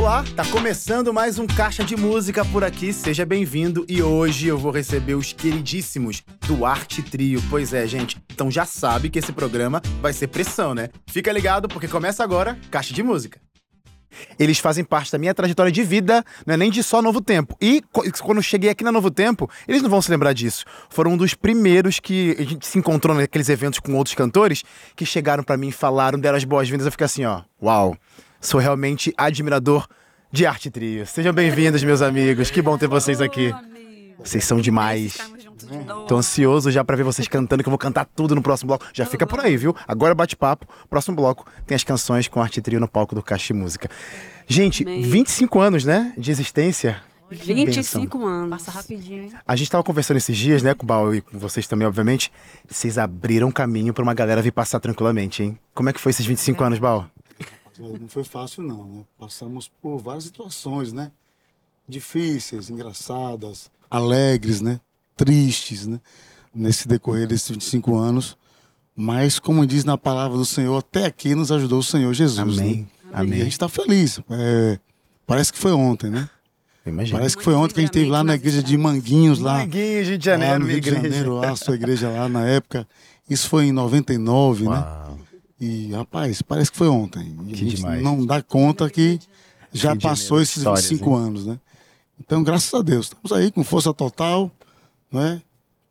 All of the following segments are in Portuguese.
Olá, tá começando mais um Caixa de Música por aqui, seja bem-vindo e hoje eu vou receber os queridíssimos do Arte Trio. Pois é, gente, então já sabe que esse programa vai ser pressão, né? Fica ligado porque começa agora Caixa de Música. Eles fazem parte da minha trajetória de vida, não é nem de só Novo Tempo. E quando eu cheguei aqui na Novo Tempo, eles não vão se lembrar disso. Foram um dos primeiros que a gente se encontrou naqueles eventos com outros cantores que chegaram para mim falaram, deram as boas-vindas. Eu fiquei assim, ó, uau, sou realmente admirador de Arte Trio. Sejam bem-vindos, meus amigos. Que bom ter vocês aqui. Vocês são demais. Tô ansioso já para ver vocês cantando, que eu vou cantar tudo no próximo bloco. Já fica por aí, viu? Agora bate-papo. Próximo bloco tem as canções com Arte Trio no palco do Caixa Música. Gente, 25 anos, né? De existência. 25 anos. Passa rapidinho, hein? A gente tava conversando esses dias, né, com o Baú e com vocês também, obviamente. Vocês abriram caminho para uma galera vir passar tranquilamente, hein? Como é que foi esses 25 anos, Baú? Não foi fácil não, né? Passamos por várias situações, né? Difíceis, engraçadas, alegres, né? Tristes, né? Nesse decorrer desses 25 anos. Mas, como diz na palavra do Senhor, até aqui nos ajudou o Senhor Jesus. Amém. Né? Amém. E a gente está feliz. É, parece que foi ontem, né? Imagina. Parece que foi ontem que a gente esteve lá na igreja de Manguinhos, lá, Manguinhos, Rio de lá Janeiro, no minha Rio de. Janeiro, lá, a sua igreja lá na época. Isso foi em 99, né? E, rapaz, parece que foi ontem. E Que a gente demais. não dá conta que já de passou Janeiro, esses histórias, 25 anos, né? Então, graças a Deus, estamos aí com força total, né?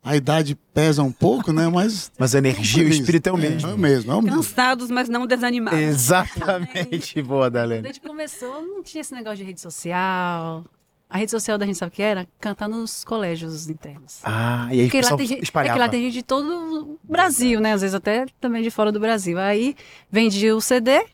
A idade pesa um pouco, né? Mas. Mas a energia, o feliz. espírito é o É, mesmo. é o mesmo, é o mesmo. Cansados, mas não desanimados. Exatamente. Boa, Dalene. Desde que começou, não tinha esse negócio de rede social. A rede social da gente sabe o que era? Cantar nos colégios internos. Ah, e aí Porque lá tem, gente, é espalhava. que lá tem gente de todo o Brasil, né? Às vezes até também de fora do Brasil. Aí vendia o CD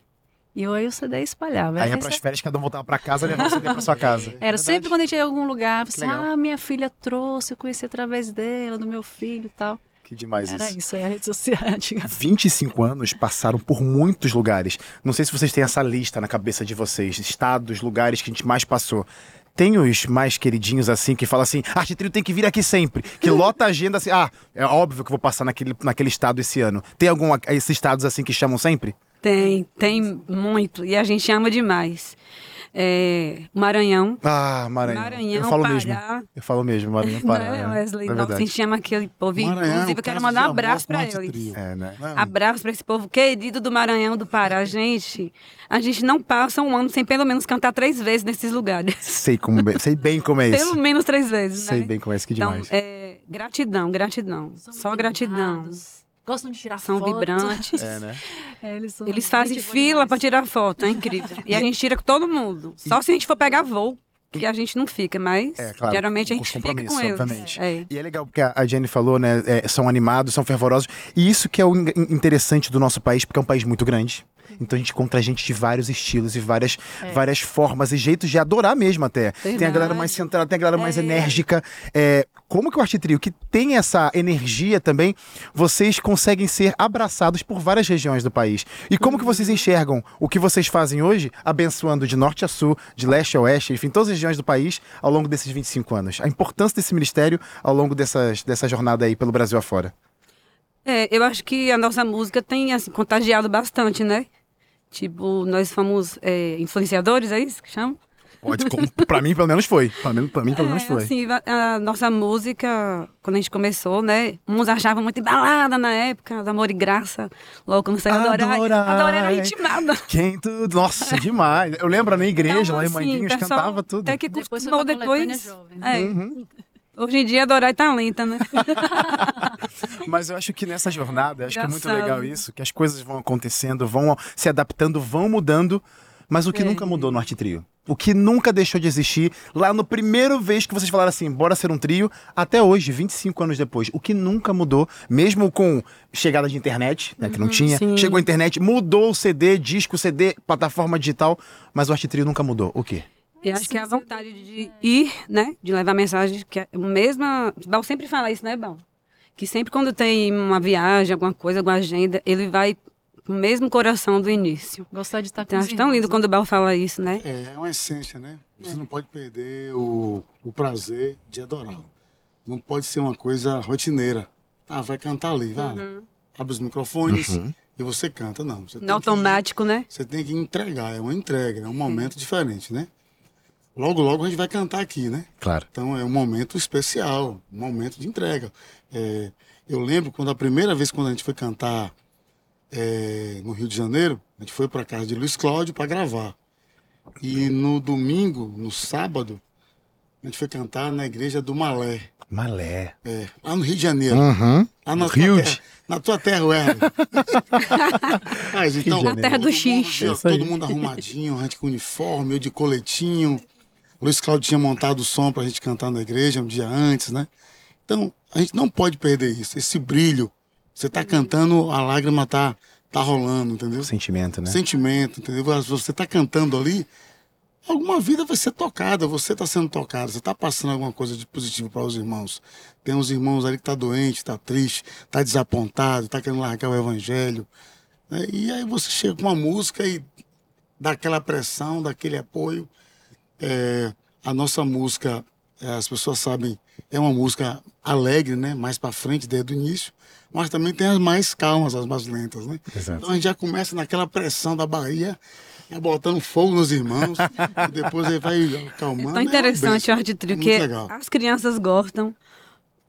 e aí o CD espalhava. Aí é Aí pras férias, cada um voltava pra casa e levava o CD pra sua casa. Era sempre quando a gente ia em algum lugar, você, ah, minha filha trouxe, eu conheci através dela, do meu filho e tal. Que demais Era isso. isso, aí a rede social antiga. 25 anos passaram por muitos lugares. Não sei se vocês têm essa lista na cabeça de vocês, estados, lugares que a gente mais passou. Tem os mais queridinhos assim que falam assim: Arte Trio tem que vir aqui sempre. Que lota a agenda assim. Ah, é óbvio que vou passar naquele, naquele estado esse ano. Tem algum esses estados assim que chamam sempre? Tem, tem muito. E a gente ama demais. É, Maranhão. Ah, Maranhão. Maranhão, eu falo Pará. mesmo. Eu falo mesmo, Maranhão Pará. né, é, Wesley? é Nossa, a verdade. gente ama aquele povo. Maranhão, Inclusive, eu quero mandar um abraço com eles. É, né? Abraço pra esse povo querido do Maranhão, do Pará. Gente, a gente não passa um ano sem pelo menos cantar três vezes nesses lugares. Sei, como, bem- sei bem como é Pelo isso. menos três vezes, né? Sei bem como é isso, que Então, demais. é, gratidão, gratidão. São Só gratidão. educados, Gostam de tirar São foto. vibrantes. É, né? É, eles são Eles fazem fila pra tirar foto, é incrível. E a gente tira com todo mundo. Só se a gente for pegar voo, que a gente não fica, mas É, claro, geralmente a gente fica com eles. obviamente. É. E é legal porque a Jenny falou, né? é, são animados, são fervorosos. E isso que é o in- interessante do nosso país, porque é um país muito grande. Então a gente encontra gente de vários estilos e várias, várias formas e jeitos de adorar mesmo até. Tem a galera Verdade. mais centrada, tem a galera mais É. enérgica. É, como que o Arte Trio, que tem essa energia também, vocês conseguem ser abraçados por várias regiões do país? E como que vocês enxergam o que vocês fazem hoje, abençoando de norte a sul, de leste a oeste, enfim, todas as regiões do país ao longo desses 25 anos? A importância desse ministério ao longo dessas, dessa jornada aí pelo Brasil afora. É, eu acho que a nossa música tem assim, contagiado bastante, né? Tipo, nós fomos é, influenciadores, é isso que chama? Pode, pra mim, pelo menos foi. Pra mim, pra mim pelo menos É, foi. assim, a, a nossa música, quando a gente começou, né? Uns achavam muito embalada na época, do Amor e Graça. Logo quando saiu Adorar. Adorar era ritmada. Quem tudo. Nossa, demais. Eu lembro na igreja, Então, lá em assim, Manguinhos, pessoal cantava tudo. Até que Depois pra coletânea depois. jovem, né? É. Uhum. Hoje em dia, Adorar tá lenta, né? Mas eu acho que nessa jornada, acho que é muito Engraçado. legal isso, que as coisas vão acontecendo, vão se adaptando, vão mudando, mas o que É. nunca mudou no Arte Trio? O que nunca deixou de existir, lá no primeiro vez que vocês falaram assim, bora ser um trio, até hoje, 25 anos depois, o que nunca mudou, mesmo com chegada de internet, né, que não tinha, sim. chegou a internet, mudou o CD, disco, CD, plataforma digital, mas o Arte Trio nunca mudou. O quê? Eu acho que é a vontade de ir, né? De levar mensagem, que é mesma. Bal sempre fala isso, né, Bal? Que sempre quando tem uma viagem, alguma coisa, alguma agenda, ele vai o mesmo coração do início. Gostar de estar com Então, acho tão lindo né? quando o Bal fala isso, né? É, é uma essência, né? Você não pode perder o, o prazer de adorar. Não pode ser uma coisa rotineira. Ah, vai cantar ali, vai. Abre os microfones e você canta, não. Você tem No que- automático, né? você tem que entregar, é uma entrega, é um momento diferente, né? Logo, logo a gente vai cantar aqui, né? Claro. Então é um momento especial, um momento de entrega. É, eu lembro quando a primeira vez quando a gente foi cantar é, no Rio de Janeiro, a gente foi para casa de Luiz Cláudio para gravar. E no domingo, no sábado, a gente foi cantar na igreja do Malé, Malé. é, lá no Rio de Janeiro. Uhum. Lá na Rio tua de- terra, na tua terra. Mas, então. Na terra do todo mundo, X. viu, Isso aí. Todo mundo arrumadinho, a gente com uniforme, eu de coletinho. Luiz Cláudio tinha montado o som pra gente cantar na igreja um dia antes, né? Então, a gente não pode perder isso, esse brilho. Você tá cantando, a lágrima tá, tá rolando, entendeu? Sentimento, né? Sentimento, entendeu? Você tá cantando ali, alguma vida vai ser tocada, você está sendo tocado, você está passando alguma coisa de positivo para os irmãos. Tem uns irmãos ali que tá doente, tá triste, tá desapontado, tá querendo largar o evangelho. né? E aí você chega com uma música e dá aquela pressão, dá aquele apoio. É, a nossa música, é, as pessoas sabem, é uma música alegre, né? Mais para frente, desde o início. Mas também tem as mais calmas, as mais lentas, né? Exato. Então a gente já começa naquela pressão da Bahia, já botando fogo nos irmãos, e depois ele vai acalmando. É tão é uma interessante bênção. o arte trio, Muito que legal. as crianças gostam,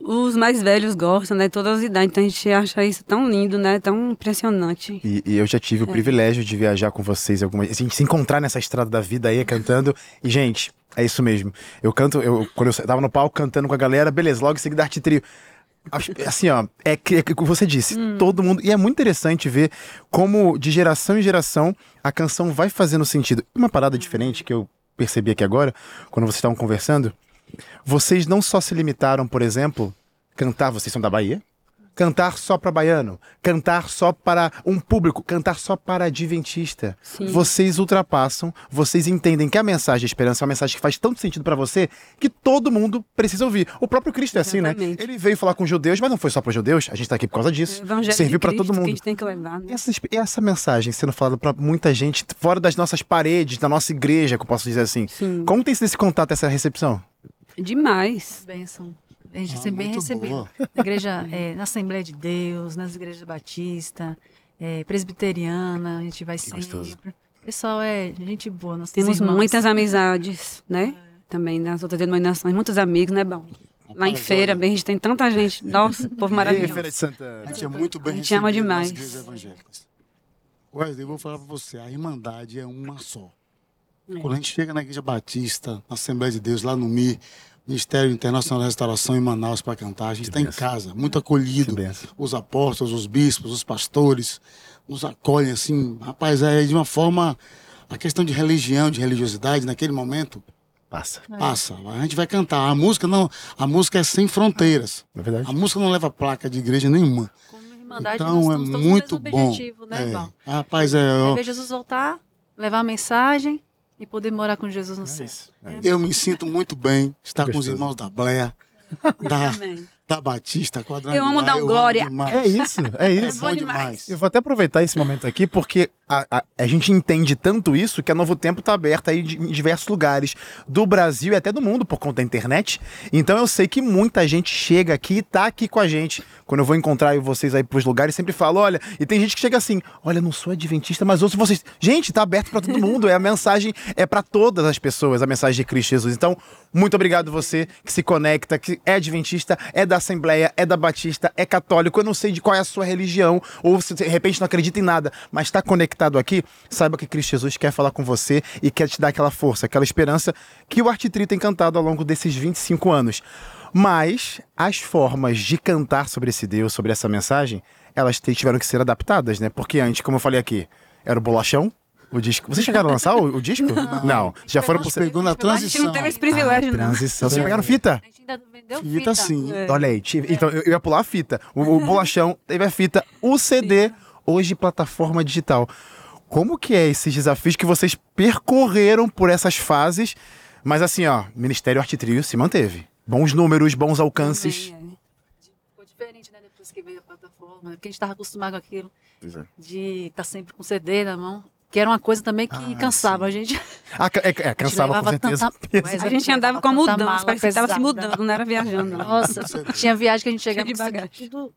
os mais velhos gostam, né? Todas as idades. Então a gente acha isso tão lindo, né? Tão impressionante. E, e eu já tive o privilégio de viajar com vocês algumas a gente se encontrar nessa estrada da vida aí cantando. E, gente, é isso mesmo. Eu canto, eu, quando eu tava no palco cantando com a galera, beleza, logo em seguida arte trio. Assim, ó, é que é que você disse, todo mundo. E é muito interessante ver como, de geração em geração, a canção vai fazendo sentido. Uma parada diferente que eu percebi aqui agora, quando vocês estavam conversando, vocês não só se limitaram, por exemplo, cantar, vocês são da Bahia, cantar só para baiano, cantar só para um público, cantar só para adventista. Sim. Vocês ultrapassam, vocês entendem que a mensagem de esperança é uma mensagem que faz tanto sentido para você que todo mundo precisa ouvir. O próprio Cristo é assim, né? Exatamente. Ele veio falar com os judeus, mas não foi só para judeus, a gente tá aqui por causa disso. Evangelho Serviu para todo que a mundo. gente tem que levar, né? Essa, essa mensagem sendo falada para muita gente fora das nossas paredes, da nossa igreja, que eu posso dizer assim. Sim. Como tem sido esse contato, essa recepção? Demais. Bênção. A gente Ah, sempre bem recebido. boa. Na igreja, é, na Assembleia de Deus, nas igrejas batistas, é, presbiteriana, a gente vai gostoso. sempre. O pessoal é gente boa, nós Temos irmãos. muitas amizades, né? Também nas outras denominações, muitos amigos, né, bom? Lá em feira, bem, a gente tem tanta gente. Nossa, povo maravilhoso. Feira de Santana. A gente é muito bem A gente ama recebido demais. Wesley, eu vou falar para você, a Irmandade é uma só. É. Quando a gente chega na Igreja Batista, na Assembleia de Deus, lá no MI, Ministério Internacional da Restauração em Manaus para cantar, a gente está em casa, muito acolhido. Os apóstolos, os bispos, os pastores nos acolhem assim, rapaz, é de uma forma a questão de religião, de religiosidade naquele momento Passa. passa. A gente vai cantar. A música não, a música é sem fronteiras. É verdade? A música não leva placa de igreja nenhuma. Como irmandade, Então nós é muito mesmo bom. objetivo, né, É. irmão? Rapaz, é, É eu, Jesus voltar, levar a mensagem e poder morar com Jesus no É céu. isso. É eu me sinto muito bem estar com os Gostoso. irmãos da Bleia, da. Da Batista, Quadrangular. Eu amo dar um glória. É isso, é É isso. bom bom demais. Eu vou até aproveitar esse momento aqui, porque a, a, a gente entende tanto isso que a Novo Tempo está aberta aí de- em diversos lugares do Brasil e até do mundo por conta da internet. Então eu sei que muita gente chega aqui e tá aqui com a gente. Quando eu vou encontrar vocês aí pros lugares, sempre falo, olha, e tem gente que chega assim, olha, não sou adventista, mas ouço vocês. Gente, tá aberto para todo mundo, é a mensagem é para todas as pessoas, a mensagem de Cristo Jesus. Então, muito obrigado você que se conecta, que é adventista, é da Assembleia, é da Batista, é católico, eu não sei de qual é a sua religião, ou se de repente não acredita em nada, mas está conectado aqui, saiba que Cristo Jesus quer falar com você e quer te dar aquela força, aquela esperança que o Arte Tri tem cantado ao longo desses 25 anos. Mas as formas de cantar sobre esse Deus, sobre essa mensagem, elas tiveram que ser adaptadas, né? Porque antes, como eu falei aqui, era o bolachão, o disco. Vocês chegaram a lançar o, o disco? Não. Já foram pro. Pegou na A gente transição. não teve esse privilégio, não. Transição. Vocês pegaram fita? A gente ainda não vendeu Fita fita. sim. É. Olha aí, tive- então eu ia pular a fita. O, o bolachão teve a fita, o CD, hoje plataforma digital. Como que é esses desafios que vocês percorreram por essas fases? Mas assim, ó, Ministério Arte Trio se manteve. Bons números, bons alcances. Também, Ficou diferente, né, depois que veio a plataforma. Porque a gente estava acostumado com aquilo de estar sempre com CD na mão. Que era uma coisa também que Ah, cansava a gente. Ah, é, é, cansava com levava certeza. tanta- é. Mas A gente andava com tanta mudança, parecia que estava se mudando, não era viajando. não. Nossa, tinha viagem que a gente chegava de com bagagem. tudo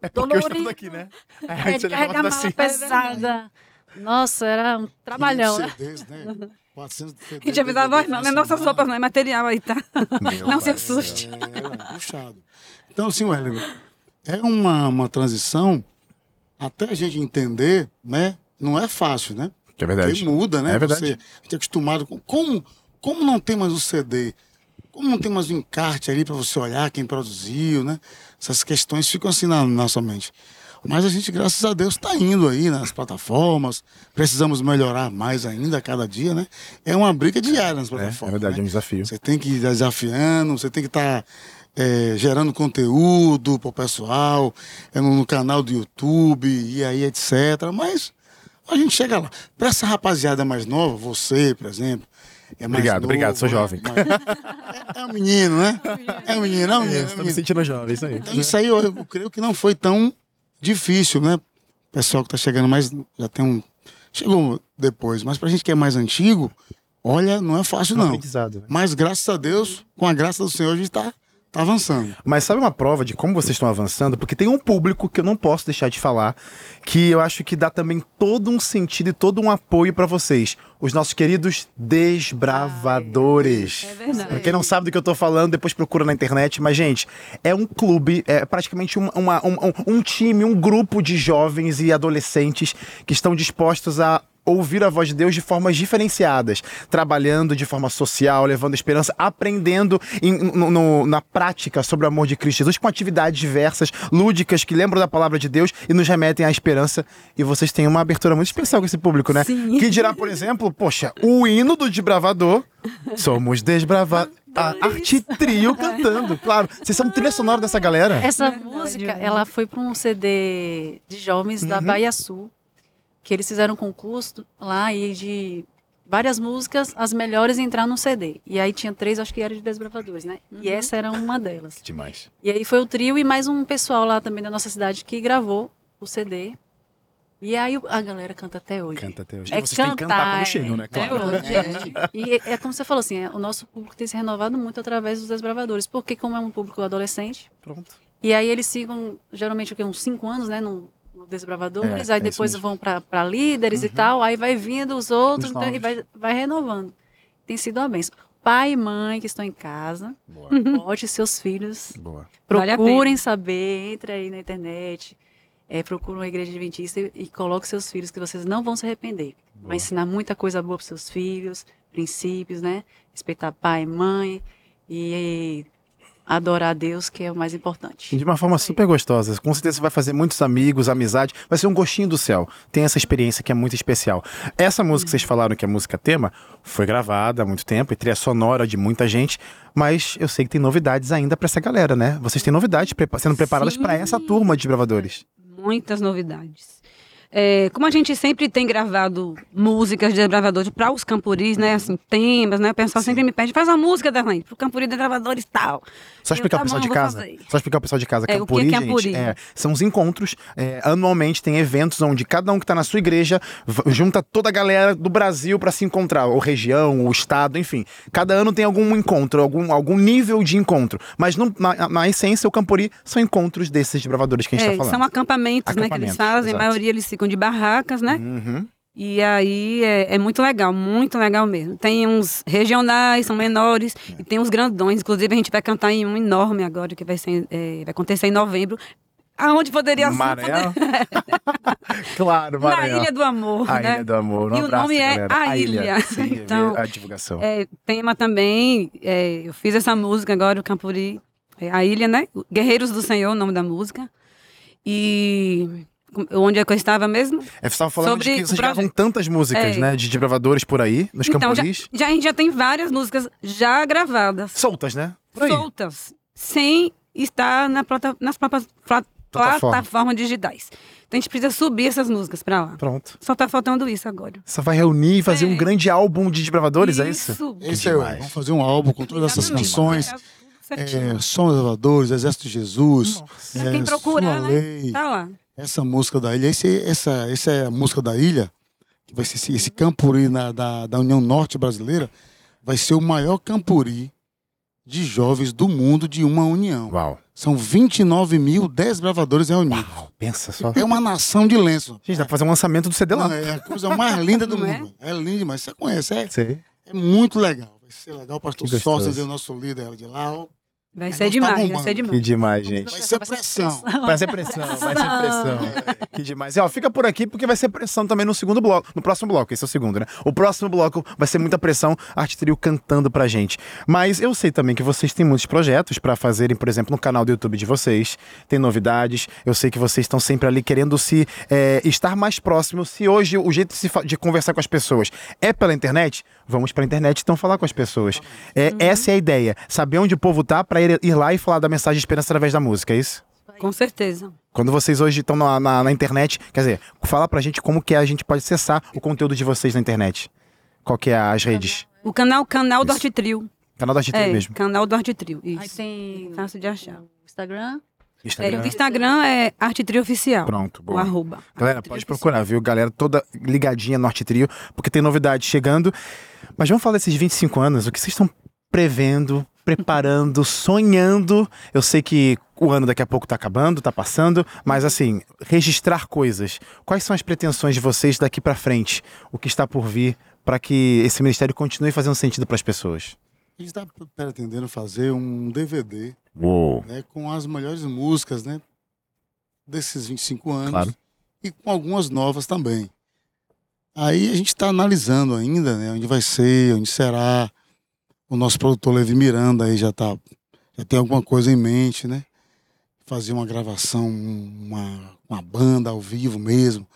É porque eu estou dolorido. aqui, né? É, Aí de carregar assim. pesada. Nossa, era um trabalhão. né? 500 CDs, né? 400 CDs. A gente avisa a voz, não, não é nossas roupas, não, é material aí, tá? Meu Não se assuste. É, puxado. Então, assim, Wellington, é uma, uma transição até a gente entender, né? Não é fácil, né? Que é Porque verdade. muda, né? É verdade. Você, a gente é acostumado com. Como, como não tem mais o CD? Como não tem mais o encarte ali para você olhar quem produziu, né? Essas questões ficam assim na nossa mente. Mas a gente, graças a Deus, está indo aí nas plataformas. Precisamos melhorar mais ainda a cada dia, né? É uma briga diária nas É, plataformas. é verdade, é né? um desafio. Você tem que ir desafiando, você tem que estar gerando conteúdo para o pessoal, é no, no canal do YouTube e aí etc. Mas a gente chega lá. Para essa rapaziada mais nova, você, por exemplo. É Obrigado, novo, obrigado, sou né? jovem. É, é um menino, né? É um menino, é um menino. é Estou me sentindo jovem, isso aí. Então, isso aí eu, eu creio que não foi tão difícil, né? O pessoal que está chegando mais. Já tem um. Chegou depois, mas pra gente que é mais antigo, olha, não é fácil, não. aprendizado, né? Mas graças a Deus, com a graça do Senhor, a gente tá, tá avançando. Mas sabe uma prova de como vocês estão avançando? Porque tem um público que eu não posso deixar de falar, que eu acho que dá também todo um sentido e todo um apoio pra vocês. Os nossos queridos desbravadores. É verdade. Pra quem não sabe do que eu tô falando, depois procura na internet. Mas, gente, é um clube, é praticamente uma- uma- um, um- um time, um grupo de jovens e adolescentes que estão dispostos a ouvir a voz de Deus de formas diferenciadas, trabalhando de forma social, levando esperança, aprendendo em- no- no- na prática sobre o amor de Cristo Jesus, com atividades diversas, lúdicas, que lembram da palavra de Deus e nos remetem à esperança. E vocês têm uma abertura muito especial com esse público, né? Sim. Que dirá, por exemplo, poxa, o hino do desbravador, somos desbravadores. A arte trio cantando, claro. Vocês são trilha sonora dessa galera. Essa música, ela foi para um CD de jovens da Bahia Sul, que eles fizeram um concurso lá e de várias músicas, as melhores entrar no CD. E aí tinha três, acho que eram de desbravadores, né? E essa era uma delas. Demais. E aí foi o trio e mais um pessoal lá também da nossa cidade que gravou o CD. E aí a galera canta até hoje. Canta até hoje. É E vocês têm que cantar cantar, quando é. chegam, né? Até Claro. hoje, é. E é, é como você falou assim, é, o nosso público tem se renovado muito através dos desbravadores, porque como é um público adolescente, Pronto. e aí eles ficam, geralmente, o quê? uns cinco anos, né, no Desbravadores, É, aí é depois vão para líderes e tal, aí vai vindo os outros, Os então, e vai, vai renovando. Tem sido uma benção. Pai e mãe que estão em casa, Boa. bote seus filhos, Boa. Vale procurem pena. saber, entre aí na internet, é, procura uma igreja adventista e, e coloque seus filhos, que vocês não vão se arrepender. Boa. Vai ensinar muita coisa boa para seus filhos, princípios, né? Respeitar pai e mãe e adorar a Deus, que é o mais importante. De uma forma super gostosa. Com certeza você vai fazer muitos amigos, amizade. Vai ser um gostinho do céu. Tem essa experiência que é muito especial. Essa música que vocês falaram que é música tema foi gravada há muito tempo e trilha sonora de muita gente. Mas eu sei que tem novidades ainda pra essa galera, né? Vocês têm novidades sendo preparadas pra essa turma de bravadores. Muitas novidades. É, como a gente sempre tem gravado músicas de desbravadores para os campuris, né? Assim, temas, né? O pessoal sempre me pede, faz uma música, Darlene, pro campuri de desbravadores e tal. Só explicar tá pro pessoal de casa. fazer. Só explicar pro pessoal de casa. É, o que é Campuri, Campuri? gente, é, são os encontros. é, anualmente tem eventos onde cada um que tá na sua igreja junta toda a galera do Brasil pra se encontrar, ou região, ou estado, enfim. Cada ano tem algum encontro, algum, algum nível de encontro. Mas no- na, na essência, o Campuri são encontros desses bravadores que a gente É, tá falando. são acampamentos, né, que Acampamentos, eles fazem. exato. A maioria eles ficam de barracas, né? Uhum. E aí é, é muito legal, muito legal mesmo. Tem uns regionais, são menores, e tem uns grandões. Inclusive, a gente vai cantar em um enorme agora, que vai, ser, é, vai acontecer em novembro. Aonde poderia ser? Maranhão? claro, Na Maranhão. Ilha do Amor, A né? Ilha do Amor. Um E o abraço, nome é. A Ilha. Sim, Então, a divulgação. É, tema também, é, eu fiz essa música agora, o Campuri, é, a ilha, né? Guerreiros do Senhor, o nome da música. E onde é que eu estava mesmo? É, você estava falando de sobre que o vocês gravam tantas músicas, É. né? De desbravadores por aí, nos então, já, campuris. já, a gente já tem várias músicas já gravadas, Soltas, né? Por aí. soltas, sem estar na plata, nas pla- Plataforma. plataformas digitais. Então a gente precisa subir essas músicas pra lá. Pronto. Só tá faltando isso agora. Só vai reunir e fazer É. um grande álbum de desbravadores, é isso? Esse é, vamos fazer um álbum com todas essas canções. Tá. É, Som dos Elevadores, Exército de Jesus. Nossa. Pra quem é, procurar, Sua né? Lei, Tá lá. Essa música da ilha, esse, essa, essa é a música da ilha, que vai ser esse, esse campuri na- da, da União Norte Brasileira, vai ser o maior campuri de jovens do mundo de uma união. Uau. São 29 mil desbravadores reunidos. Uau, pensa só. É uma nação de lenço. Gente, dá pra fazer um lançamento do CD lá. Não, é a coisa mais linda do Não é? mundo. É lindo demais. Você conhece, é, Sei. é muito legal. Vai ser legal. O pastor é o nosso líder de lá. Vai ser tá demais, vai bombando. ser Que demais. demais, gente. Vai ser pressão. Vai ser pressão, vai ser pressão. Que demais. E, ó, fica por aqui porque vai ser pressão também no segundo bloco, no próximo bloco. Esse é o segundo, né? O próximo bloco vai ser muita pressão, Arte Trio cantando pra gente. Mas eu sei também que vocês têm muitos projetos pra fazerem, por exemplo, no canal do YouTube de vocês. Tem novidades. Eu sei que vocês estão sempre ali querendo se é, estar mais próximo. Se hoje o jeito de, de conversar com as pessoas é pela internet, vamos pra internet então falar com as pessoas. É, Essa é a ideia. Saber onde o povo tá pra ir, ir lá e falar da mensagem de esperança através da música, é isso? Com certeza. Quando vocês hoje estão na, na- na internet, quer dizer, fala pra gente como que a gente pode acessar o conteúdo de vocês na internet. Qual que é as redes? O canal, canal do Isso. Arte Trio. Canal da GT É, mesmo. canal do Arte Trio. Aí Isso. tem Fácil de achar. o Instagram. É, Instagram. o Instagram é Arte Trio Oficial. Pronto, O boa. arroba. Galera, pode Oficial. procurar, viu? Galera toda ligadinha no Arte Trio, porque tem novidade chegando. Mas vamos falar desses 25 anos, o que vocês estão prevendo, preparando, sonhando. Eu sei que o ano daqui a pouco tá acabando, tá passando, mas assim, registrar coisas. Quais são as pretensões de vocês daqui pra frente? O que está por vir para que esse ministério continue fazendo sentido para as pessoas? A gente está pretendendo fazer um DVD né, com as melhores músicas né, desses 25 anos Claro. e com algumas novas também. Aí a gente está analisando ainda né, onde vai ser, onde será. O nosso produtor Levi Miranda aí já, tá, já tem alguma coisa em mente, né? Fazer uma gravação, uma, uma banda ao vivo mesmo,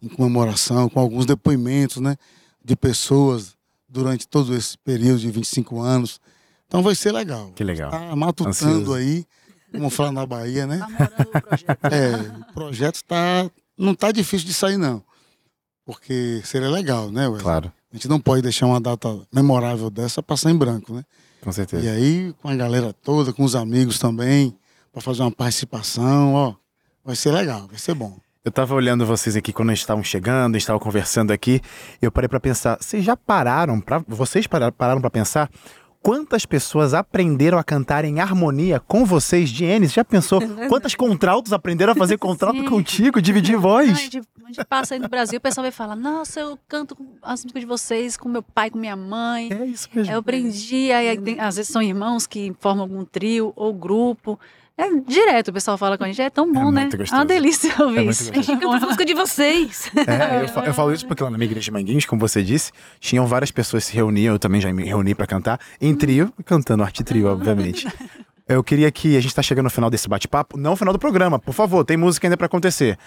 em comemoração, com alguns depoimentos né, de pessoas durante todo esse período de 25 anos. Então vai ser legal. Que legal. Tá matutando Ansioso. aí, como falar na Bahia, né? Namorando o projeto. É, o projeto tá, não tá difícil de sair, não. Porque seria legal, né, Wesley? Claro, A gente não pode deixar uma data memorável dessa passar em branco, né? com certeza. E aí, com a galera toda, com os amigos também, para fazer uma participação, ó, vai ser legal, vai ser bom. Eu tava olhando vocês aqui quando estavam chegando, a gente estava conversando aqui, e eu parei pra pensar, vocês já pararam para vocês pararam para pensar quantas pessoas aprenderam a cantar em harmonia com vocês, Jenny? Você já pensou quantas contraltos aprenderam a fazer contralto Sim. contigo, dividir Não, a, voz? gente, a gente passa aí no Brasil, o pessoal vai falar, nossa, eu canto com as músicas de vocês com meu pai, com minha mãe. É isso mesmo. Eu aprendi, aí, aí tem- às vezes são irmãos que formam algum trio ou grupo. É direto, o pessoal fala com a gente, é tão bom, né? muito É gostoso. uma delícia ouvir muito isso. gostoso. Canta a música de vocês. É, eu, fa- eu falo isso porque lá na minha igreja de Manguinhos, como você disse, tinham várias pessoas que se reuniam, eu também já me reuni pra cantar, em trio, cantando arte trio, obviamente. Eu queria que a gente tá chegando no final desse bate-papo, não no final do programa, por favor, tem música ainda pra acontecer.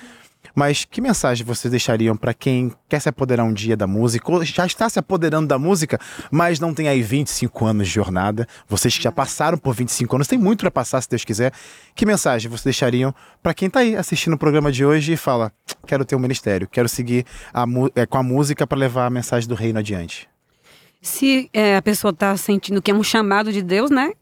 Mas que mensagem vocês deixariam pra quem quer se apoderar um dia da música, ou já está se apoderando da música, mas não tem aí 25 anos de jornada? Vocês que já passaram por 25 anos, tem muito pra passar, se Deus quiser. Que mensagem vocês deixariam pra quem tá aí assistindo o programa de hoje e fala: quero ter um ministério, quero seguir a é, com a música pra levar a mensagem do reino adiante? Se é, a pessoa está sentindo que é um chamado de Deus, né?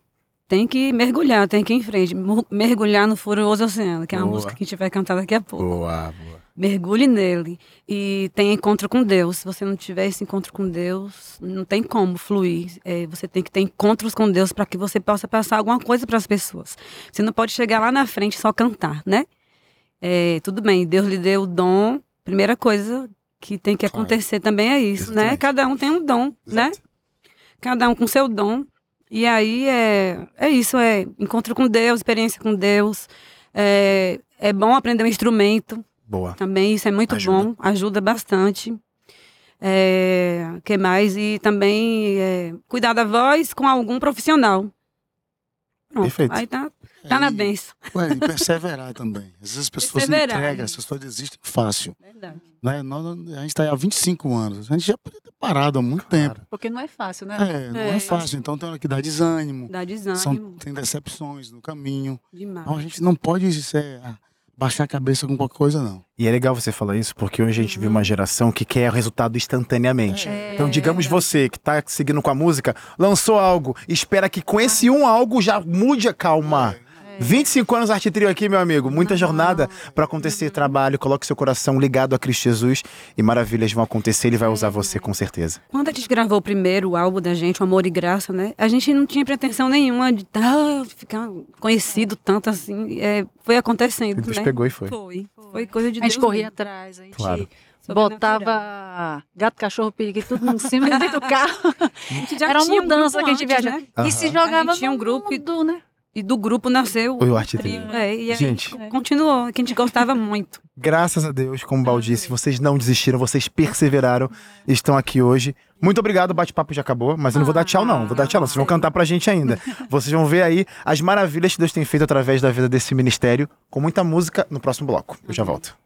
Tem que mergulhar, tem que ir em frente. Mergulhar no furioso oceano, que é uma Boa. música que a gente vai cantar daqui a pouco. Boa, boa. Mergulhe nele e tenha encontro com Deus. Se você não tiver esse encontro com Deus, não tem como fluir. É, você tem que ter encontros com Deus para que você possa passar alguma coisa para as pessoas. Você não pode chegar lá na frente só cantar, né? É, tudo bem, Deus lhe deu o dom. Primeira coisa que tem que Claro. acontecer também é isso, né? Exatamente. Cada um tem um dom, né? Exato. Cada um com seu dom. E aí é, é isso, é encontro com Deus, experiência com Deus. É, é bom aprender um instrumento. Boa. Também isso é muito Ajuda. bom, ajuda bastante. É, que mais? E também é, cuidar da voz com algum profissional. Pronto, Perfeito. Aí tá, tá na É, e- benção. Ué, e perseverar também. Às vezes as pessoas Perseverar, entregam, isso. as pessoas desistem fácil. Verdade. Né? Nós- a gente está há 25 anos. A gente já podia ter parado há muito tempo. Porque não é fácil, né? É, não é, É. fácil. Então tem hora que dá desânimo. Dá desânimo São, tem decepções no caminho. demais. Então a gente não pode ser, ah, baixar a cabeça com qualquer coisa, não. E é legal você falar isso, porque hoje a gente vive uma geração que quer o resultado instantaneamente. então, digamos você que tá seguindo com a música, lançou algo, espera que com esse um algo já mude a calma. 25 anos Arte Trio aqui, meu amigo. Muita jornada para acontecer trabalho. Coloque seu coração ligado a Cristo Jesus e maravilhas vão acontecer. Ele vai usar você com certeza. Quando a gente gravou o primeiro álbum da gente, o Amor e Graça, né? A gente não tinha pretensão nenhuma de ah, ficar conhecido tanto assim. É, foi acontecendo, Deus né? pegou e foi. Foi. Foi coisa de A gente Deus corria mesmo. atrás, a gente Claro. botava gato, cachorro, periquito, tudo em cima dentro do carro. A gente já Era uma tinha um mudança grupo que a gente viajava. né? E se jogava A gente tinha um grupo mundo, né? E do grupo nasceu Foi o Arte Trio. É, e aí Gente. continuou, que a gente gostava muito. Graças a Deus, como o Bal disse, vocês não desistiram, vocês perseveraram e estão aqui hoje. Muito obrigado, o bate-papo já acabou, mas eu não vou dar tchau, não. Vou dar tchau, não. Vocês vão cantar pra gente ainda. Vocês vão ver aí as maravilhas que Deus tem feito através da vida desse ministério, com muita música no próximo bloco. Eu já volto.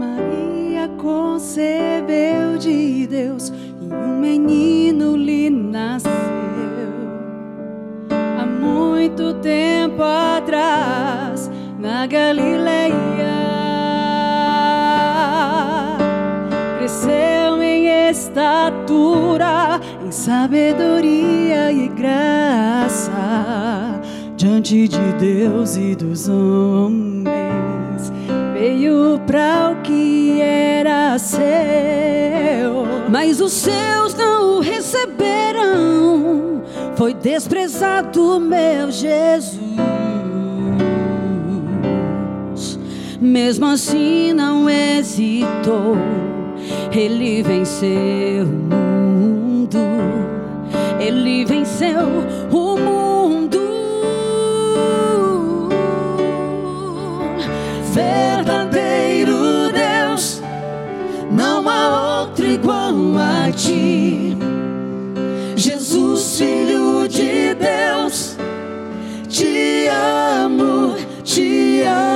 Maria concebeu de Deus e um menino lhe nasceu. Há muito tempo atrás, na Galileia, cresceu em estatura, em sabedoria e graça, diante de Deus e dos homens veio para o era seu, mas os seus não o receberam. Foi desprezado meu Jesus. Mesmo assim não hesitou. Ele venceu o mundo. Ele venceu o não há outro igual a ti. Jesus, Filho de Deus, te amo, te amo.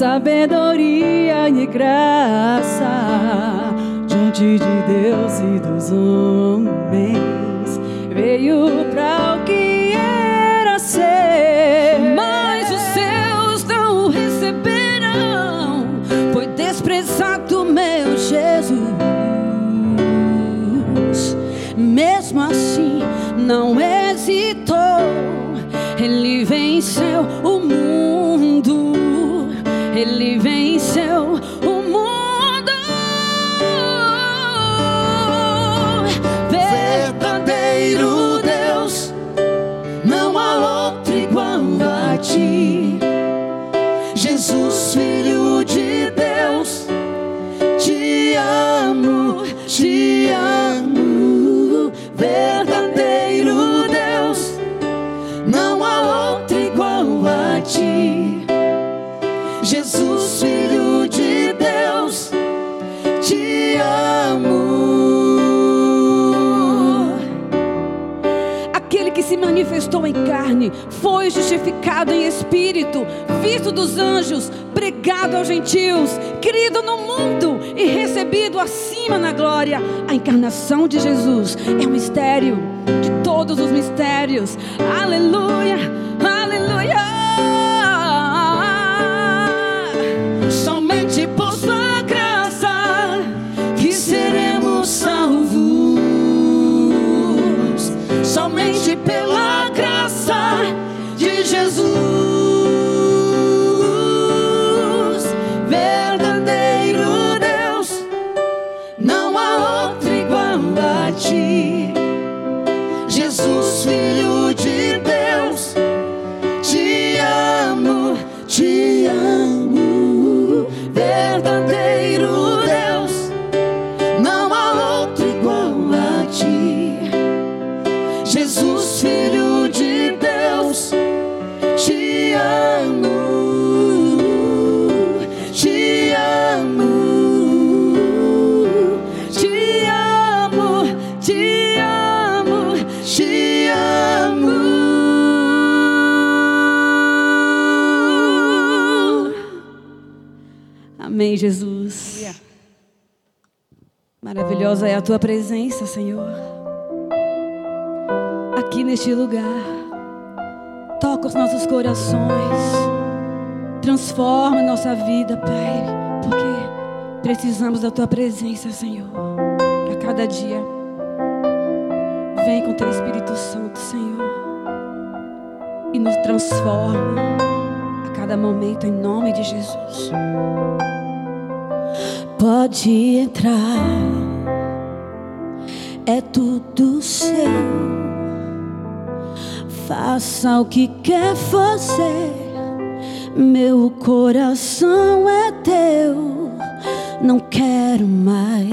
Sabedoria e graça, diante de Deus e dos homens, veio para o que era ser. Mas os seus não o receberão, foi desprezado meu Jesus. Mesmo assim, não hesitou. Ele venceu manifestou em carne, foi justificado em espírito, visto dos anjos, pregado aos gentios, querido no mundo e recebido acima na glória. A encarnação de Jesus é um mistério de todos os mistérios. Aleluia. Somente pela Maravilhosa é a tua presença, Senhor. Aqui neste lugar. Toca os nossos corações. Transforma nossa vida, Pai. Porque precisamos da tua presença, Senhor. A cada dia. Vem com teu Espírito Santo, Senhor. E nos transforma a cada momento, em nome de Jesus. Pode entrar, é tudo seu. Faça o que quer fazer, meu coração é teu. Não quero mais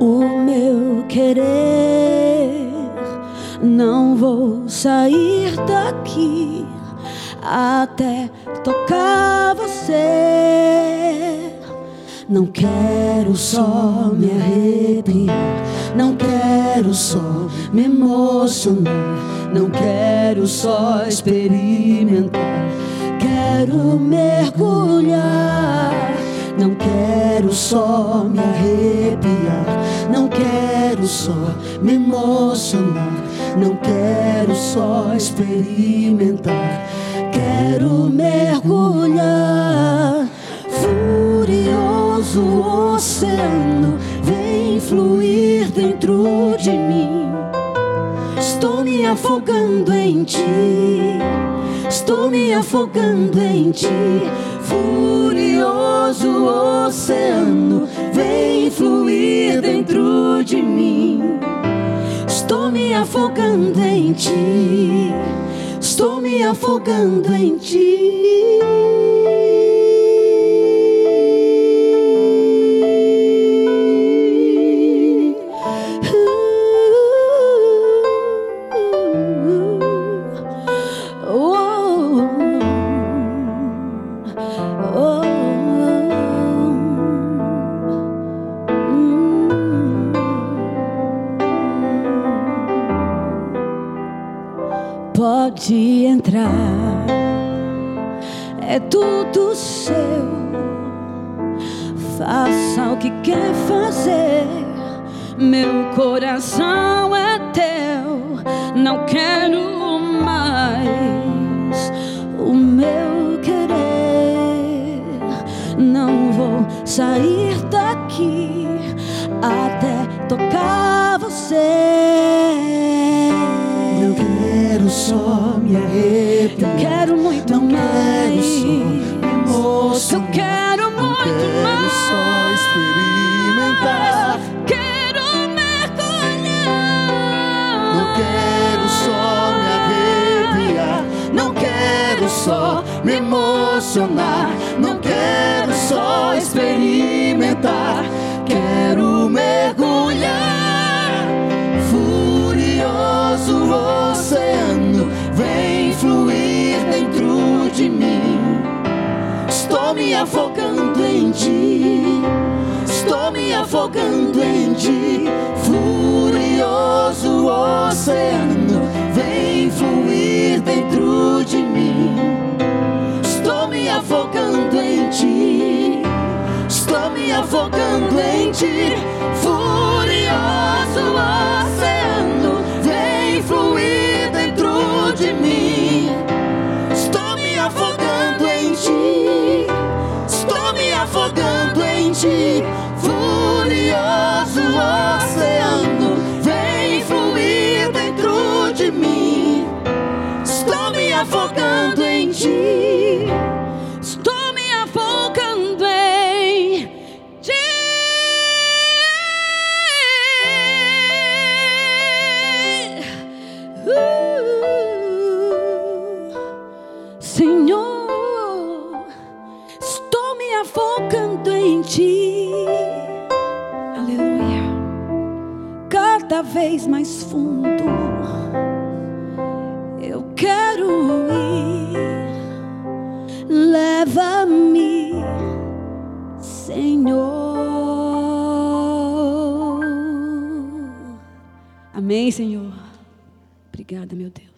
o meu querer. Não vou sair daqui até tocar você. Não quero só me arrepiar, não quero só me emocionar, não quero só experimentar, quero mergulhar. Não quero só me arrepiar, não quero só me emocionar, não quero só experimentar, afogando em ti. Estou me afogando em ti. Furioso oceano vem fluir dentro de mim. Estou me afogando em ti. Estou me afogando em ti. Tocar você. Não quero só me arrepiar. Eu quero muito não mais. quero só me. Eu quero Não muito quero mais. só experimentar. Quero mergulhar. Não quero só me arrepiar. Não quero só me emocionar. Não quero só experimentar. Quero mergulhar. Afogando em ti. Estou me afogando em ti. Furioso oceano vem fluir dentro de mim. Estou me afogando em ti. Estou me afogando em ti. Furioso oceano vem fluir dentro de mim. Afogando em ti. Furioso oceano vem fluir dentro de mim. Estou me afogando em ti. mais fundo. Eu quero ir, leva-me, Senhor. Amém, Senhor. Obrigada, meu Deus.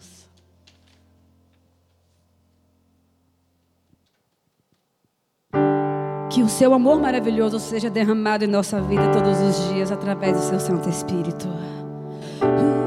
Que o seu amor maravilhoso seja derramado em nossa vida todos os dias através do seu Santo Espírito. Ooh.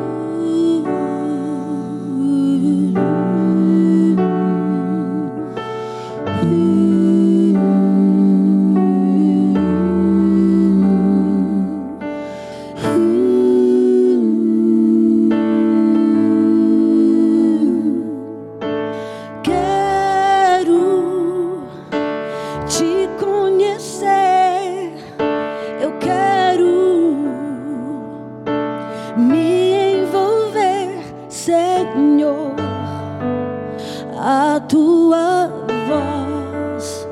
tua voz.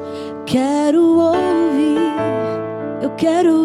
Quero ouvir, eu quero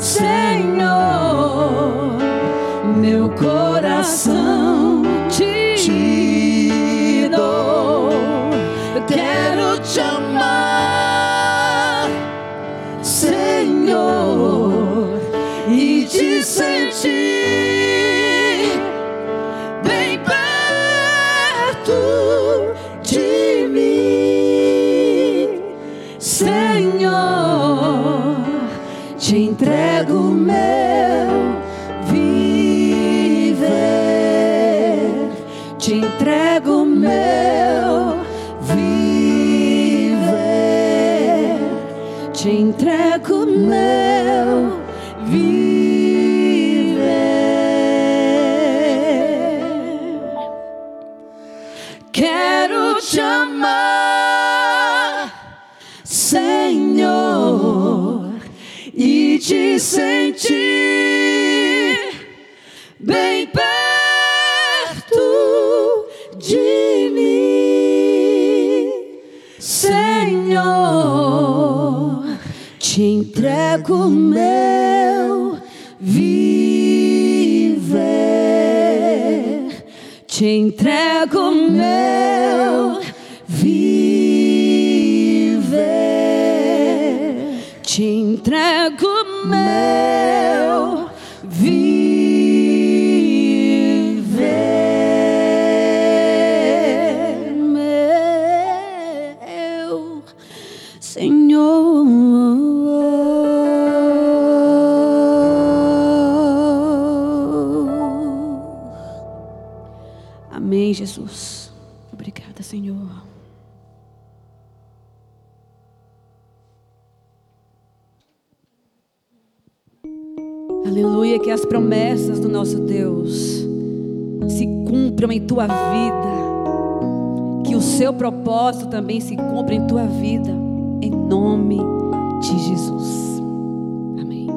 Senhor, meu coração. me. Aleluia, que as promessas do nosso Deus se cumpram em tua vida. Que o seu propósito também se cumpra em tua vida. Em nome de Jesus. Amém.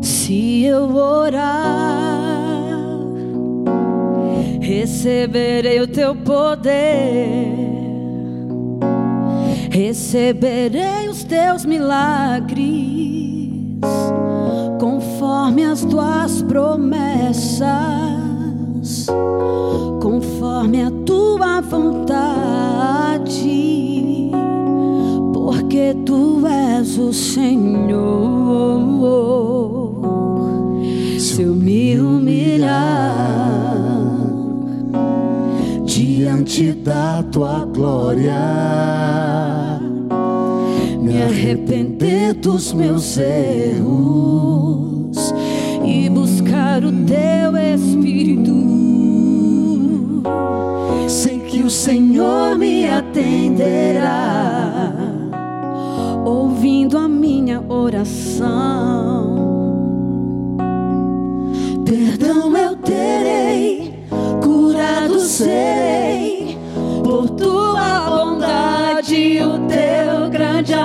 Se eu orar, receberei o teu poder receberei os teus milagres, conforme as tuas promessas, conforme a tua vontade, porque tu és o Senhor. Se eu me humilhar diante da tua glória arrepender dos meus erros e buscar o teu Espírito. Sei que o Senhor me atenderá, ouvindo a minha oração. Perdão eu terei, curado serei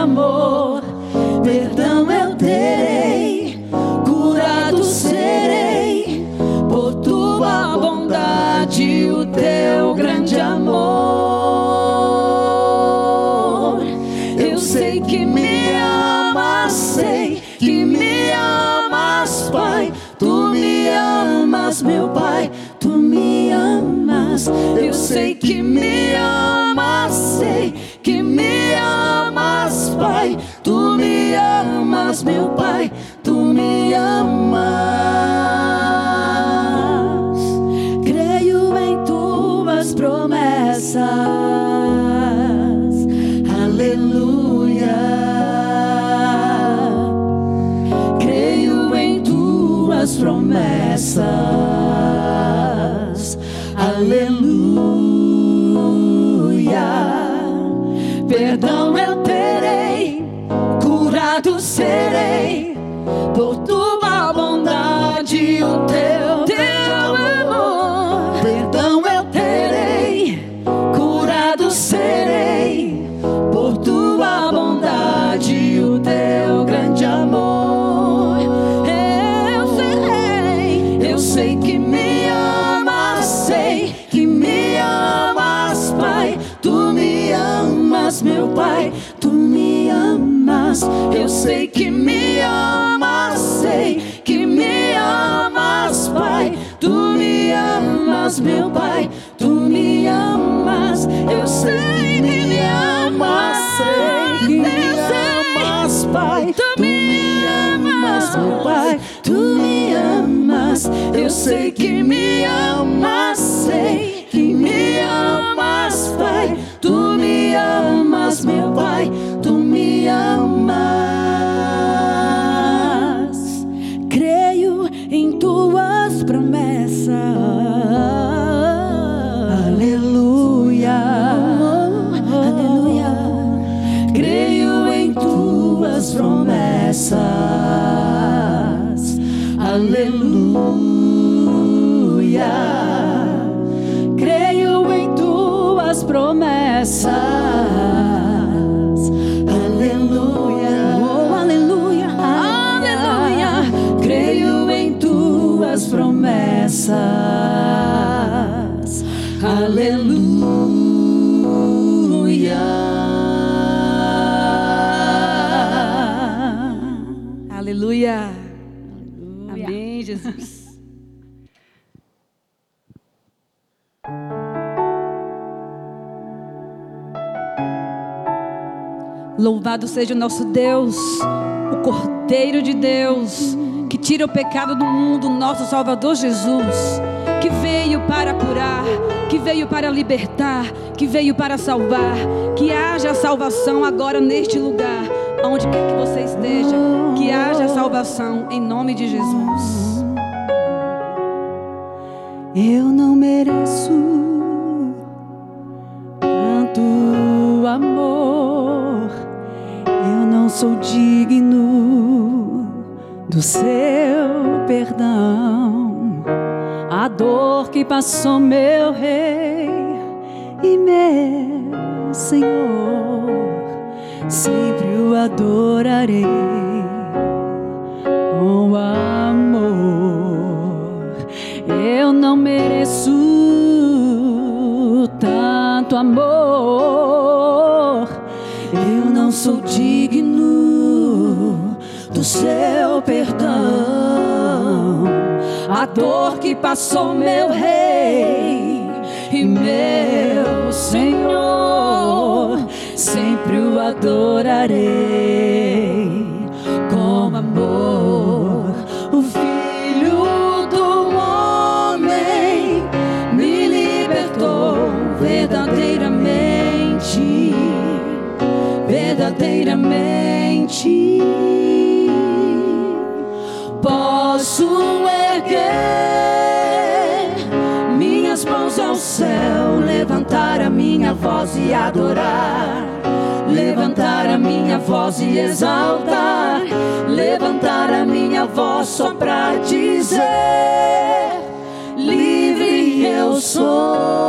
amor. Perdão eu terei, curado serei por tua bondade, o teu grande amor. Eu sei que me amas, sei que me amas, Pai. Tu me amas, meu Pai. Tu me amas, eu sei que me amas, meu Pai. Louvado seja o nosso Deus, o Cordeiro de Deus, que tira o pecado do mundo, nosso Salvador Jesus, que veio para curar, que veio para libertar, que veio para salvar, que haja salvação agora neste lugar, aonde quer que você esteja, que haja salvação em nome de Jesus. Eu não mereço sou digno do seu perdão. A dor que passou meu rei e meu Senhor, sempre o adorarei com amor. Eu não mereço tanto amor. Eu não sou digno seu perdão, a dor que passou meu rei e meu Senhor, sempre o adorarei com amor. O Filho do homem me libertou verdadeiramente, verdadeiramente. voz e adorar, levantar a minha voz e exaltar, levantar a minha voz só para dizer: livre eu sou.